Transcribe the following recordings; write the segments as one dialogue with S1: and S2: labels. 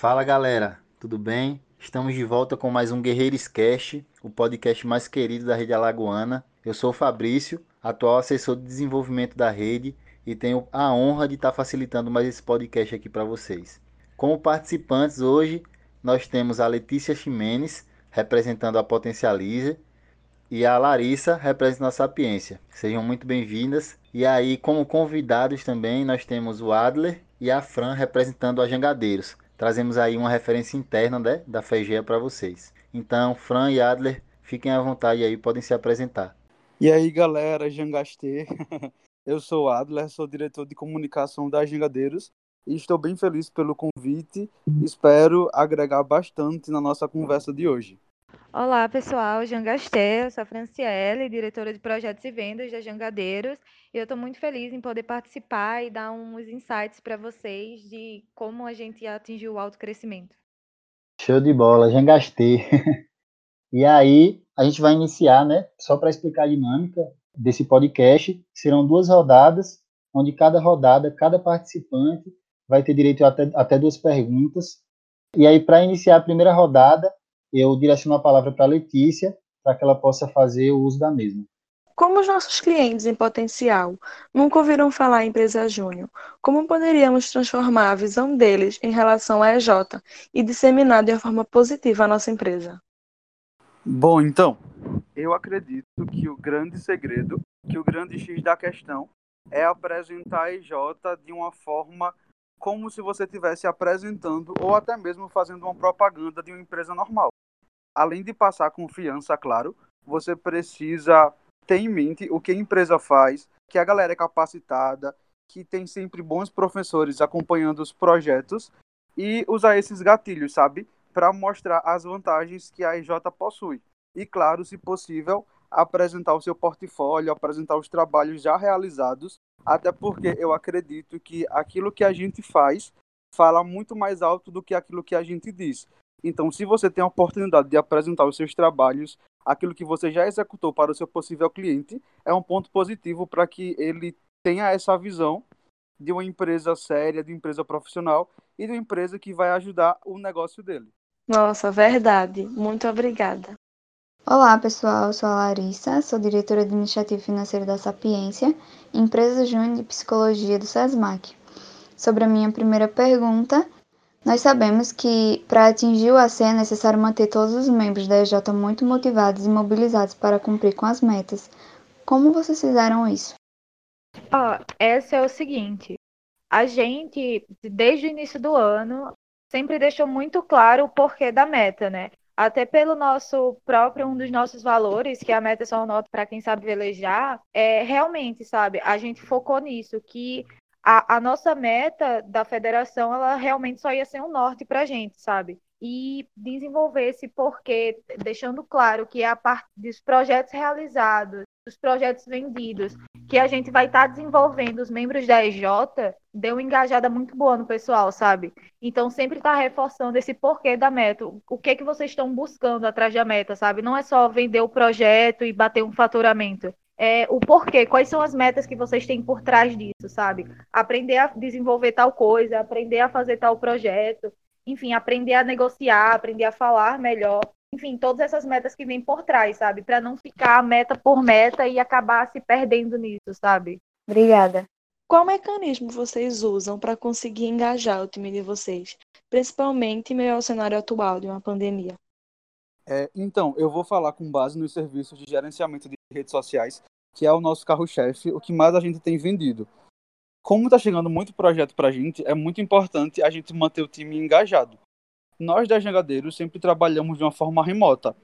S1: Fala galera, tudo bem? Estamos de volta com mais um Guerreiros Cast, o podcast mais querido da rede alagoana. Eu sou o Fabrício, atual assessor de desenvolvimento da rede e tenho a honra de estar facilitando mais esse podcast aqui para vocês. Como participantes hoje, nós temos a Letícia Ximenes, representando a Potencialize, e a Larissa, representando a Sapiência. Sejam muito bem-vindas. E aí, como convidados também, nós temos o Adler e a Fran, representando a Jangadeiros. Trazemos aí uma referência interna né, da FEGEA para vocês. Então, Fran e Adler, fiquem à vontade aí, podem se apresentar.
S2: E aí, galera, Jangastê. Eu sou Adler, sou diretor de comunicação da Jangadeiros e estou bem feliz pelo convite. Espero agregar bastante na nossa conversa de hoje.
S3: Olá, pessoal. Jangasté, eu sou a Franciele, diretora de projetos e vendas da Jangadeiros. E eu estou muito feliz em poder participar e dar uns insights para vocês de como a gente atingiu o alto crescimento.
S1: Show de bola, Jangastê. e aí, a gente vai iniciar, né? Só para explicar a dinâmica desse podcast, serão duas rodadas, onde cada rodada, cada participante vai ter direito a até, até duas perguntas. E aí, para iniciar a primeira rodada, eu direciono a palavra para a Letícia, para que ela possa fazer o uso da mesma.
S4: Como os nossos clientes em potencial nunca ouviram falar em empresa júnior, como poderíamos transformar a visão deles em relação à EJ e disseminar de uma forma positiva a nossa empresa?
S2: Bom, então, eu acredito que o grande segredo, que o grande X da questão é apresentar a EJ de uma forma como se você estivesse apresentando ou até mesmo fazendo uma propaganda de uma empresa normal. Além de passar confiança, claro, você precisa ter em mente o que a empresa faz, que a galera é capacitada, que tem sempre bons professores acompanhando os projetos e usar esses gatilhos, sabe? Para mostrar as vantagens que a EJ possui. E, claro, se possível, apresentar o seu portfólio, apresentar os trabalhos já realizados, até porque eu acredito que aquilo que a gente faz fala muito mais alto do que aquilo que a gente diz. Então, se você tem a oportunidade de apresentar os seus trabalhos, aquilo que você já executou para o seu possível cliente, é um ponto positivo para que ele tenha essa visão de uma empresa séria, de uma empresa profissional e de uma empresa que vai ajudar o negócio dele.
S4: Nossa, verdade. Muito obrigada.
S5: Olá, pessoal. Eu sou a Larissa, sou diretora administrativa financeira da Sapiência, empresa júnior de psicologia do SESMAC. Sobre a minha primeira pergunta, nós sabemos que para atingir o AC é necessário manter todos os membros da EJ muito motivados e mobilizados para cumprir com as metas. Como vocês fizeram isso?
S3: Ó, essa é o seguinte. A gente, desde o início do ano, sempre deixou muito claro o porquê da meta, né? Até pelo nosso próprio, um dos nossos valores, que a meta é só nota para quem sabe velejar, é realmente, sabe, a gente focou nisso, que a, a nossa meta da federação, ela realmente só ia ser um norte para a gente, sabe? E desenvolver esse porquê, deixando claro que é a parte dos projetos realizados, dos projetos vendidos, que a gente vai estar tá desenvolvendo os membros da EJ, deu uma engajada muito boa no pessoal, sabe? Então sempre está reforçando esse porquê da meta, o que que vocês estão buscando atrás da meta, sabe? Não é só vender o projeto e bater um faturamento é, o porquê, quais são as metas que vocês têm por trás disso, sabe? Aprender a desenvolver tal coisa, aprender a fazer tal projeto, enfim, aprender a negociar, aprender a falar melhor, enfim, todas essas metas que vêm por trás, sabe? Para não ficar meta por meta e acabar se perdendo nisso, sabe?
S5: Obrigada.
S4: Qual mecanismo vocês usam para conseguir engajar o time de vocês, principalmente em meio ao cenário atual de uma pandemia?
S2: É, então, eu vou falar com base nos serviços de gerenciamento de redes sociais, que é o nosso carro-chefe, o que mais a gente tem vendido. Como está chegando muito projeto para a gente, é muito importante a gente manter o time engajado. Nós da Jangadeiros sempre trabalhamos de uma forma remota.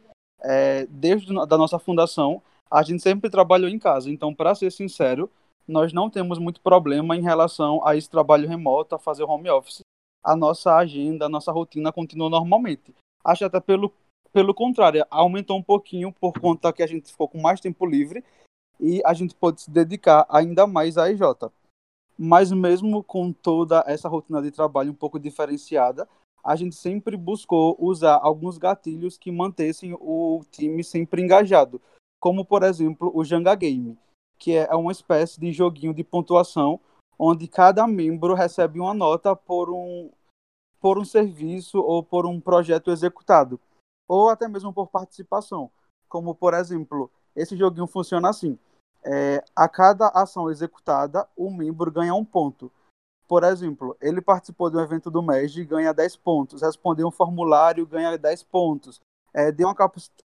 S2: É, desde a da nossa fundação, a gente sempre trabalhou em casa. Então, para ser sincero, nós não temos muito problema em relação a esse trabalho remoto, a fazer home office. A nossa agenda, a nossa rotina continua normalmente. Acho até pelo pelo contrário, aumentou um pouquinho por conta que a gente ficou com mais tempo livre e a gente pôde se dedicar ainda mais à EJ. Mas mesmo com toda essa rotina de trabalho um pouco diferenciada, a gente sempre buscou usar alguns gatilhos que mantessem o time sempre engajado, como por exemplo o Janga Game, que é uma espécie de joguinho de pontuação onde cada membro recebe uma nota por um por um serviço ou por um projeto executado, ou até mesmo por participação. Como, por exemplo, esse joguinho funciona assim: é, a cada ação executada, o membro ganha um ponto. Por exemplo, ele participou de um evento do MEG e ganha 10 pontos, respondeu um formulário ganha 10 pontos, é, deu uma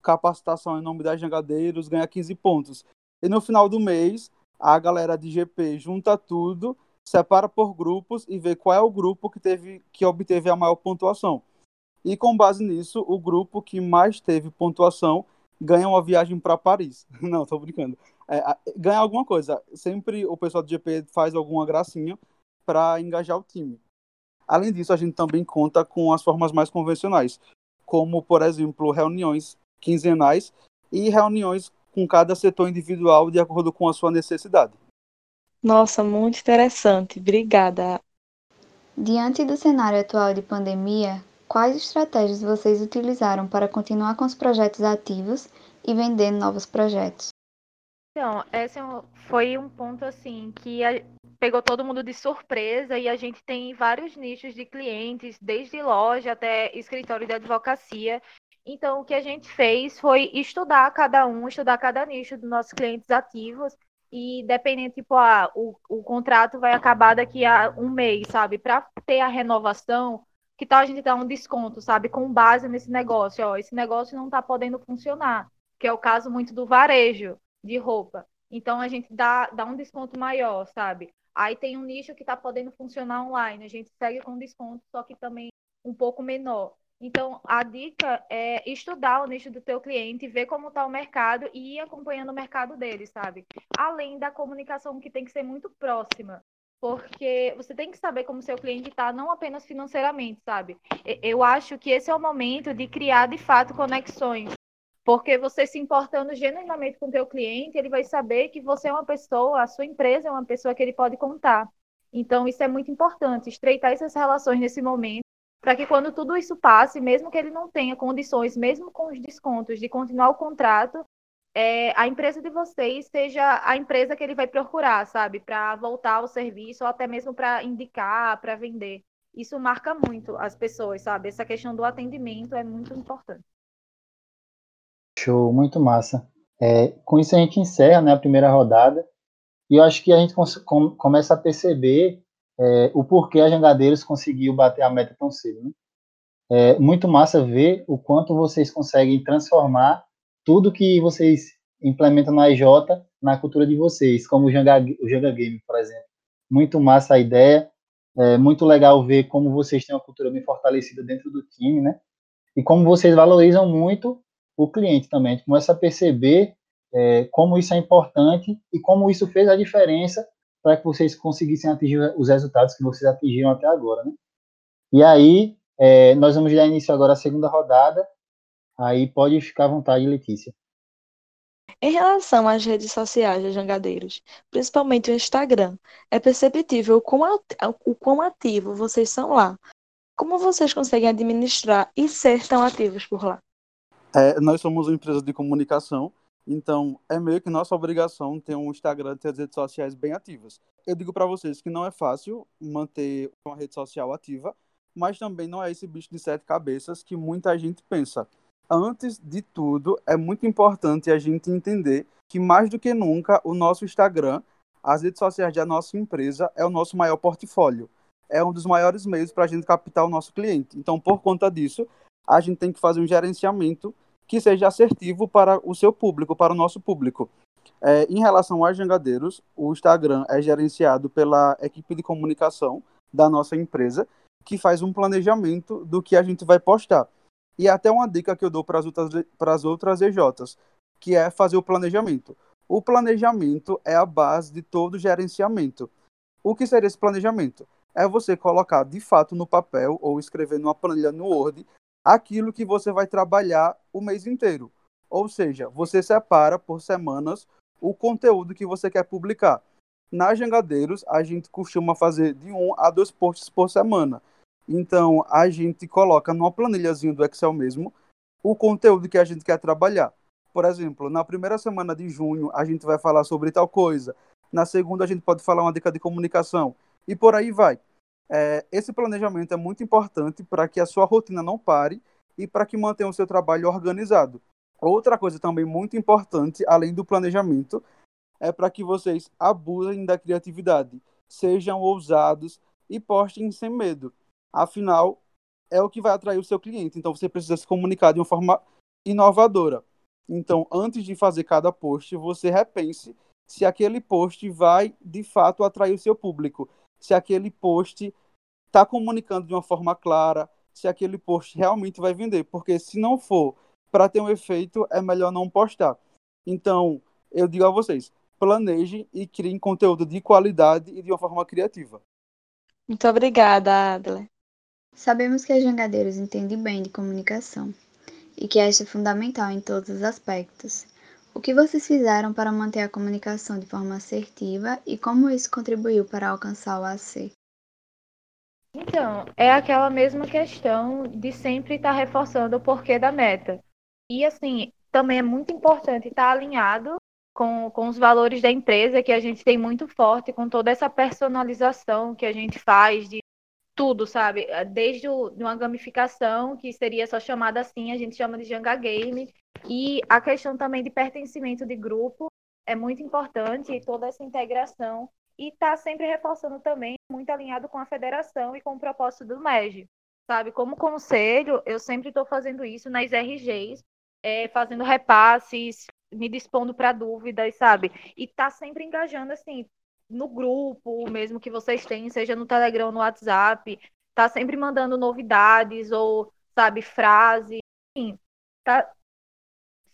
S2: capacitação em nome das jangadeiros, ganha 15 pontos. E no final do mês, a galera de GP junta tudo separa por grupos e vê qual é o grupo que, teve, que obteve a maior pontuação. E com base nisso, o grupo que mais teve pontuação ganha uma viagem para Paris. Não, tô brincando. É, ganha alguma coisa. Sempre o pessoal do GP faz alguma gracinha para engajar o time. Além disso, a gente também conta com as formas mais convencionais, como, por exemplo, reuniões quinzenais e reuniões com cada setor individual de acordo com a sua necessidade.
S4: Nossa, muito interessante. Obrigada.
S5: Diante do cenário atual de pandemia, quais estratégias vocês utilizaram para continuar com os projetos ativos e vender novos projetos?
S3: Então, esse é foi um ponto assim que pegou todo mundo de surpresa e a gente tem vários nichos de clientes, desde loja até escritório de advocacia. Então, o que a gente fez foi estudar cada um, estudar cada nicho dos nossos clientes ativos e dependendo, tipo, ah, o, o contrato vai acabar daqui a um mês, sabe? Para ter a renovação, que tal a gente dar um desconto, sabe? Com base nesse negócio, ó, esse negócio não está podendo funcionar, que é o caso muito do varejo de roupa. Então a gente dá, dá um desconto maior, sabe? Aí tem um nicho que está podendo funcionar online, a gente segue com desconto, só que também um pouco menor. Então, a dica é estudar o nicho do teu cliente, ver como está o mercado e ir acompanhando o mercado dele, sabe? Além da comunicação que tem que ser muito próxima, porque você tem que saber como seu cliente está, não apenas financeiramente, sabe? Eu acho que esse é o momento de criar, de fato, conexões. Porque você se importando genuinamente com o teu cliente, ele vai saber que você é uma pessoa, a sua empresa é uma pessoa que ele pode contar. Então, isso é muito importante, estreitar essas relações nesse momento para que quando tudo isso passe, mesmo que ele não tenha condições, mesmo com os descontos de continuar o contrato, é, a empresa de vocês seja a empresa que ele vai procurar, sabe, para voltar ao serviço ou até mesmo para indicar, para vender. Isso marca muito as pessoas, sabe? Essa questão do atendimento é muito importante.
S1: Show, muito massa. É, com isso a gente encerra né, a primeira rodada e eu acho que a gente com, começa a perceber é, o porquê a Jangadeiros conseguiu bater a meta tão cedo. Né? É muito massa ver o quanto vocês conseguem transformar tudo que vocês implementam na IJ na cultura de vocês, como o Janga, o Janga Game, por exemplo. Muito massa a ideia, é muito legal ver como vocês têm uma cultura bem fortalecida dentro do time, né? E como vocês valorizam muito o cliente também. A gente começa a perceber é, como isso é importante e como isso fez a diferença para que vocês conseguissem atingir os resultados que vocês atingiram até agora, né? E aí, é, nós vamos dar início agora à segunda rodada. Aí pode ficar à vontade, Letícia.
S4: Em relação às redes sociais de jangadeiros, principalmente o Instagram, é perceptível o quão, o quão ativo vocês são lá. Como vocês conseguem administrar e ser tão ativos por lá?
S2: É, nós somos uma empresa de comunicação então, é meio que nossa obrigação ter um Instagram, ter as redes sociais bem ativas. Eu digo para vocês que não é fácil manter uma rede social ativa, mas também não é esse bicho de sete cabeças que muita gente pensa. Antes de tudo, é muito importante a gente entender que mais do que nunca o nosso Instagram, as redes sociais da nossa empresa é o nosso maior portfólio. É um dos maiores meios para a gente captar o nosso cliente. Então, por conta disso, a gente tem que fazer um gerenciamento que seja assertivo para o seu público, para o nosso público. É, em relação aos jangadeiros, o Instagram é gerenciado pela equipe de comunicação da nossa empresa, que faz um planejamento do que a gente vai postar. E até uma dica que eu dou para as outras, outras EJs, que é fazer o planejamento. O planejamento é a base de todo gerenciamento. O que seria esse planejamento? É você colocar de fato no papel ou escrever numa planilha no Word aquilo que você vai trabalhar o mês inteiro. Ou seja, você separa por semanas o conteúdo que você quer publicar. Na Jangadeiros, a gente costuma fazer de um a dois posts por semana. Então, a gente coloca numa planilhazinha do Excel mesmo o conteúdo que a gente quer trabalhar. Por exemplo, na primeira semana de junho, a gente vai falar sobre tal coisa. Na segunda, a gente pode falar uma dica de comunicação. E por aí vai. É, esse planejamento é muito importante para que a sua rotina não pare e para que mantenha o seu trabalho organizado. Outra coisa também muito importante, além do planejamento, é para que vocês abusem da criatividade, sejam ousados e postem sem medo. Afinal, é o que vai atrair o seu cliente. Então você precisa se comunicar de uma forma inovadora. Então, antes de fazer cada post, você repense se aquele post vai de fato atrair o seu público, se aquele post está comunicando de uma forma clara, se aquele post realmente vai vender, porque se não for para ter um efeito, é melhor não postar. Então, eu digo a vocês, planejem e criem conteúdo de qualidade e de uma forma criativa.
S4: Muito obrigada, Adler.
S5: Sabemos que as jangadeiros entendem bem de comunicação e que esta é fundamental em todos os aspectos. O que vocês fizeram para manter a comunicação de forma assertiva e como isso contribuiu para alcançar o AC?
S3: Então, é aquela mesma questão de sempre estar reforçando o porquê da meta. E, assim, também é muito importante estar alinhado com, com os valores da empresa, que a gente tem muito forte, com toda essa personalização que a gente faz de tudo, sabe? Desde o, uma gamificação, que seria só chamada assim, a gente chama de Janga Game, e a questão também de pertencimento de grupo é muito importante, e toda essa integração, e está sempre reforçando também, muito alinhado com a federação e com o propósito do MEG, sabe? Como conselho, eu sempre estou fazendo isso nas RGs, é, fazendo repasses, me dispondo para dúvidas, sabe? E tá sempre engajando, assim, no grupo mesmo que vocês têm, seja no Telegram, no WhatsApp, tá sempre mandando novidades ou, sabe, frases, enfim, tá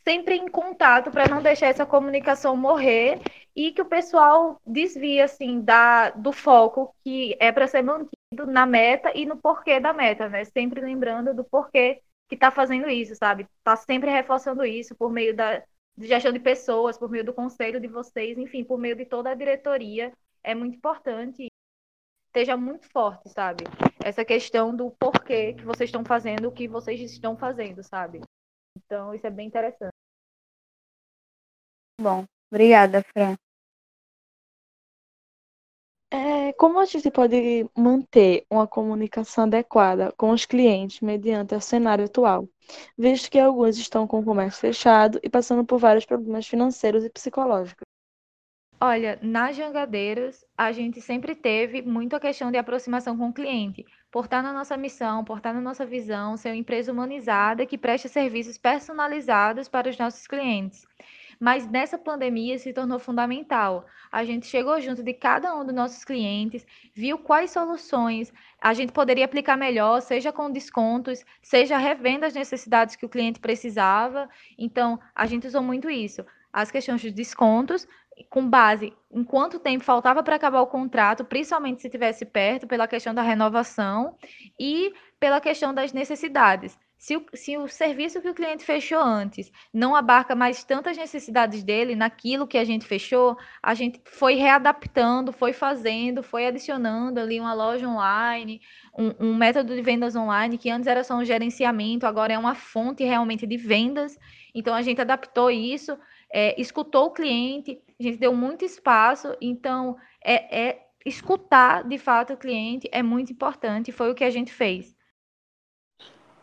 S3: sempre em contato para não deixar essa comunicação morrer e que o pessoal desvie assim da do foco que é para ser mantido na meta e no porquê da meta, né? Sempre lembrando do porquê que está fazendo isso, sabe? Está sempre reforçando isso por meio da de gestão de pessoas, por meio do conselho de vocês, enfim, por meio de toda a diretoria. É muito importante esteja muito forte, sabe? Essa questão do porquê que vocês estão fazendo o que vocês estão fazendo, sabe? Então, isso é bem interessante.
S5: Bom, obrigada, Fran.
S4: É, como a gente pode manter uma comunicação adequada com os clientes mediante o cenário atual, visto que alguns estão com o comércio fechado e passando por vários problemas financeiros e psicológicos?
S3: Olha, nas jangadeiras, a gente sempre teve muita questão de aproximação com o cliente, por estar na nossa missão, por estar na nossa visão, ser uma empresa humanizada que presta serviços personalizados para os nossos clientes mas nessa pandemia se tornou fundamental. A gente chegou junto de cada um dos nossos clientes, viu quais soluções a gente poderia aplicar melhor, seja com descontos, seja revendo as necessidades que o cliente precisava. Então, a gente usou muito isso. As questões de descontos, com base em quanto tempo faltava para acabar o contrato, principalmente se estivesse perto, pela questão da renovação e pela questão das necessidades. Se o, se o serviço que o cliente fechou antes não abarca mais tantas necessidades dele naquilo que a gente fechou, a gente foi readaptando, foi fazendo, foi adicionando ali uma loja online, um, um método de vendas online que antes era só um gerenciamento, agora é uma fonte realmente de vendas. Então a gente adaptou isso, é, escutou o cliente, a gente deu muito espaço. Então é, é escutar de fato o cliente é muito importante, foi o que a gente fez.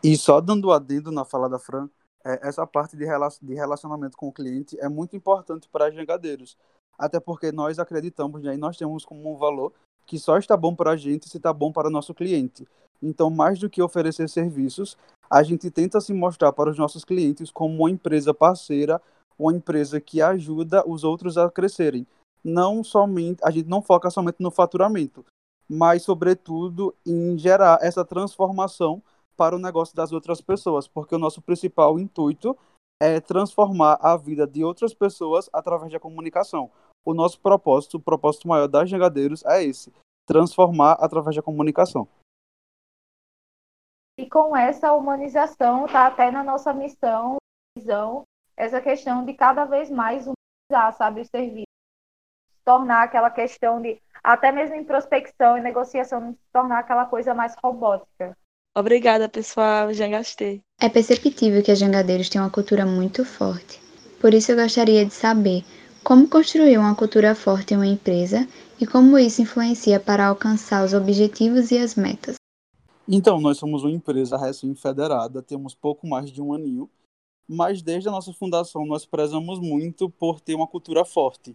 S2: E só dando adendo na fala da Fran, é, essa parte de, de relacionamento com o cliente é muito importante para jangadeiros. Até porque nós acreditamos né, e nós temos como um valor que só está bom para a gente se está bom para o nosso cliente. Então, mais do que oferecer serviços, a gente tenta se mostrar para os nossos clientes como uma empresa parceira, uma empresa que ajuda os outros a crescerem. Não somente, a gente não foca somente no faturamento, mas sobretudo em gerar essa transformação para o negócio das outras pessoas, porque o nosso principal intuito é transformar a vida de outras pessoas através da comunicação. O nosso propósito, o propósito maior das Jangadeiros é esse: transformar através da comunicação.
S3: E com essa humanização, tá até na nossa missão, visão, essa questão de cada vez mais humanizar, sabe, o serviço. Tornar aquela questão de, até mesmo em prospecção e negociação, tornar aquela coisa mais robótica.
S4: Obrigada, pessoal. Já gastei.
S5: É perceptível que as jangadeiros têm uma cultura muito forte. Por isso eu gostaria de saber Como construir uma cultura forte em uma empresa e como isso influencia para alcançar os objetivos e as metas?
S2: Então, nós somos uma empresa recém-federada, temos pouco mais de um aninho, mas desde a nossa fundação nós prezamos muito por ter uma cultura forte,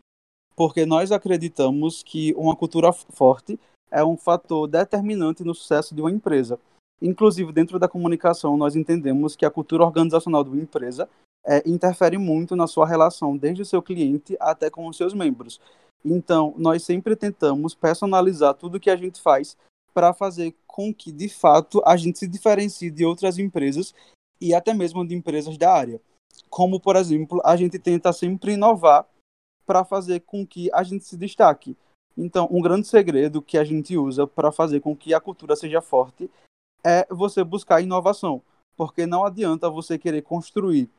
S2: porque nós acreditamos que uma cultura forte é um fator determinante no sucesso de uma empresa. Inclusive, dentro da comunicação, nós entendemos que a cultura organizacional de uma empresa é, interfere muito na sua relação, desde o seu cliente até com os seus membros. Então, nós sempre tentamos personalizar tudo que a gente faz para fazer com que, de fato, a gente se diferencie de outras empresas e até mesmo de empresas da área. Como, por exemplo, a gente tenta sempre inovar para fazer com que a gente se destaque. Então, um grande segredo que a gente usa para fazer com que a cultura seja forte é você buscar inovação, porque não adianta você querer construir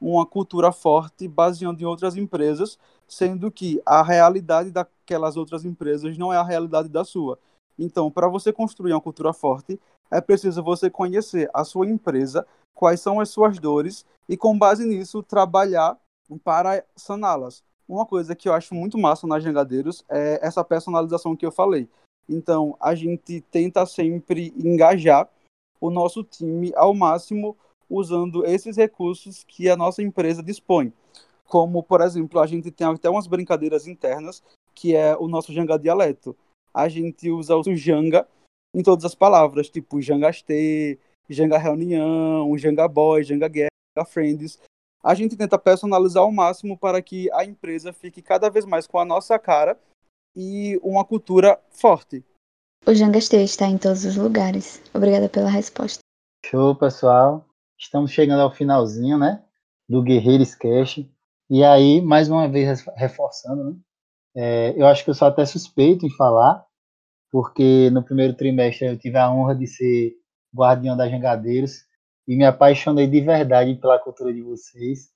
S2: uma cultura forte baseando em outras empresas, sendo que a realidade daquelas outras empresas não é a realidade da sua. Então, para você construir uma cultura forte, é preciso você conhecer a sua empresa, quais são as suas dores e, com base nisso, trabalhar para saná-las. Uma coisa que eu acho muito massa nas Jangadeiros é essa personalização que eu falei. Então, a gente tenta sempre engajar o nosso time ao máximo usando esses recursos que a nossa empresa dispõe. Como, por exemplo, a gente tem até umas brincadeiras internas, que é o nosso Janga dialeto. A gente usa o Janga em todas as palavras, tipo Jangastê, Janga reunião, Janga boy, Janga guerra, friends. A gente tenta personalizar ao máximo para que a empresa fique cada vez mais com a nossa cara e uma cultura forte.
S5: O Jangastê está em todos os lugares. Obrigada pela resposta.
S1: Show, pessoal. Estamos chegando ao finalzinho, né? Do Guerreiros Cash. E aí, mais uma vez, reforçando, né? É, eu acho que eu sou até suspeito em falar, porque no primeiro trimestre eu tive a honra de ser guardião das Jangadeiros e me apaixonei de verdade pela cultura de vocês.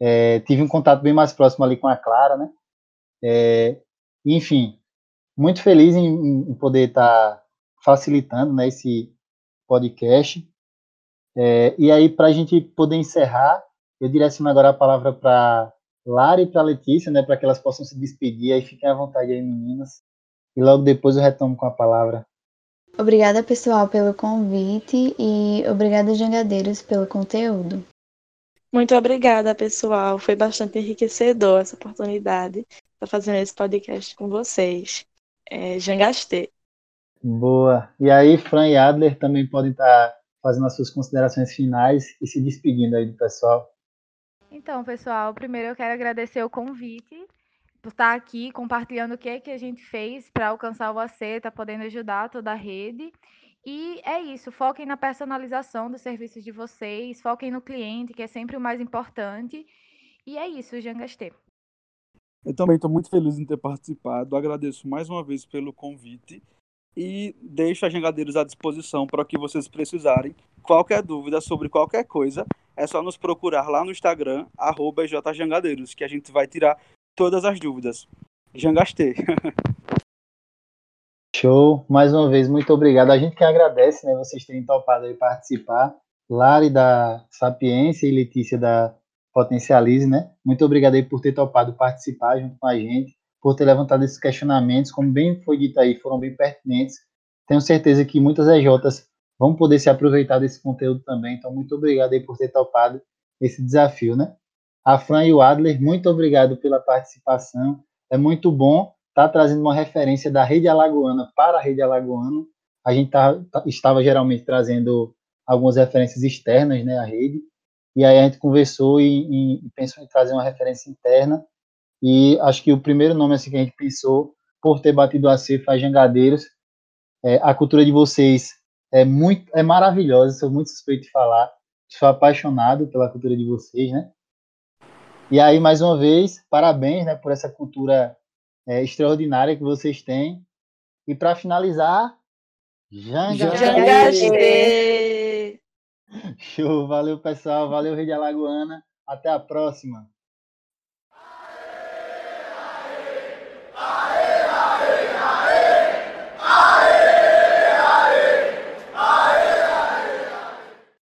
S1: É, tive um contato bem mais próximo ali com a Clara, né? É, enfim, muito feliz em, em poder estar tá facilitando né, esse podcast. É, e aí, para a gente poder encerrar, eu direciono agora a palavra para Lara e para Letícia, né, para que elas possam se despedir. Aí fiquem à vontade aí, meninas. E logo depois eu retomo com a palavra.
S5: Obrigada, pessoal, pelo convite e obrigada, Jangadeiros, pelo conteúdo.
S4: Muito obrigada, pessoal. Foi bastante enriquecedor essa oportunidade de estar fazendo esse podcast com vocês. É, Jangastê.
S1: Boa. E aí, Fran e Adler também podem estar fazendo as suas considerações finais e se despedindo aí do pessoal.
S3: Então, pessoal, primeiro eu quero agradecer o convite por estar aqui compartilhando o que, é que a gente fez para alcançar o AC, está podendo ajudar toda a rede. E é isso, foquem na personalização dos serviços de vocês, foquem no cliente, que é sempre o mais importante. E é isso, Jangastê.
S2: Eu também estou muito feliz em ter participado, agradeço mais uma vez pelo convite e deixo a Jangadeiros à disposição para o que vocês precisarem. Qualquer dúvida sobre qualquer coisa, é só nos procurar lá no Instagram, arroba jjangadeiros, que a gente vai tirar todas as dúvidas. Jangastei.
S1: Show. Mais uma vez, muito obrigado. A gente que agradece, né, vocês terem topado aí participar. Lari da Sapiência e Letícia da Potencialize, né? Muito obrigado aí por ter topado participar junto com a gente, por ter levantado esses questionamentos, como bem foi dito aí, foram bem pertinentes. Tenho certeza que muitas EJs vão poder se aproveitar desse conteúdo também. Então, muito obrigado aí por ter topado esse desafio, né? A Fran e o Adler, muito obrigado pela participação. É muito bom estar tá trazendo uma referência da rede alagoana para a rede alagoana. A gente tá, tá, estava geralmente trazendo algumas referências externas né, à rede, e aí a gente conversou e, e, pensou em trazer uma referência interna, e acho que o primeiro nome assim, que a gente pensou, por ter batido a C, faz Jangadeiros, é, a cultura de vocês é muito é maravilhosa, sou muito suspeito de falar, sou apaixonado pela cultura de vocês, né? E aí, mais uma vez, parabéns né, por essa cultura é, extraordinária que vocês têm. E para finalizar, Janga Show, valeu pessoal, valeu Rede Alagoana, até a próxima.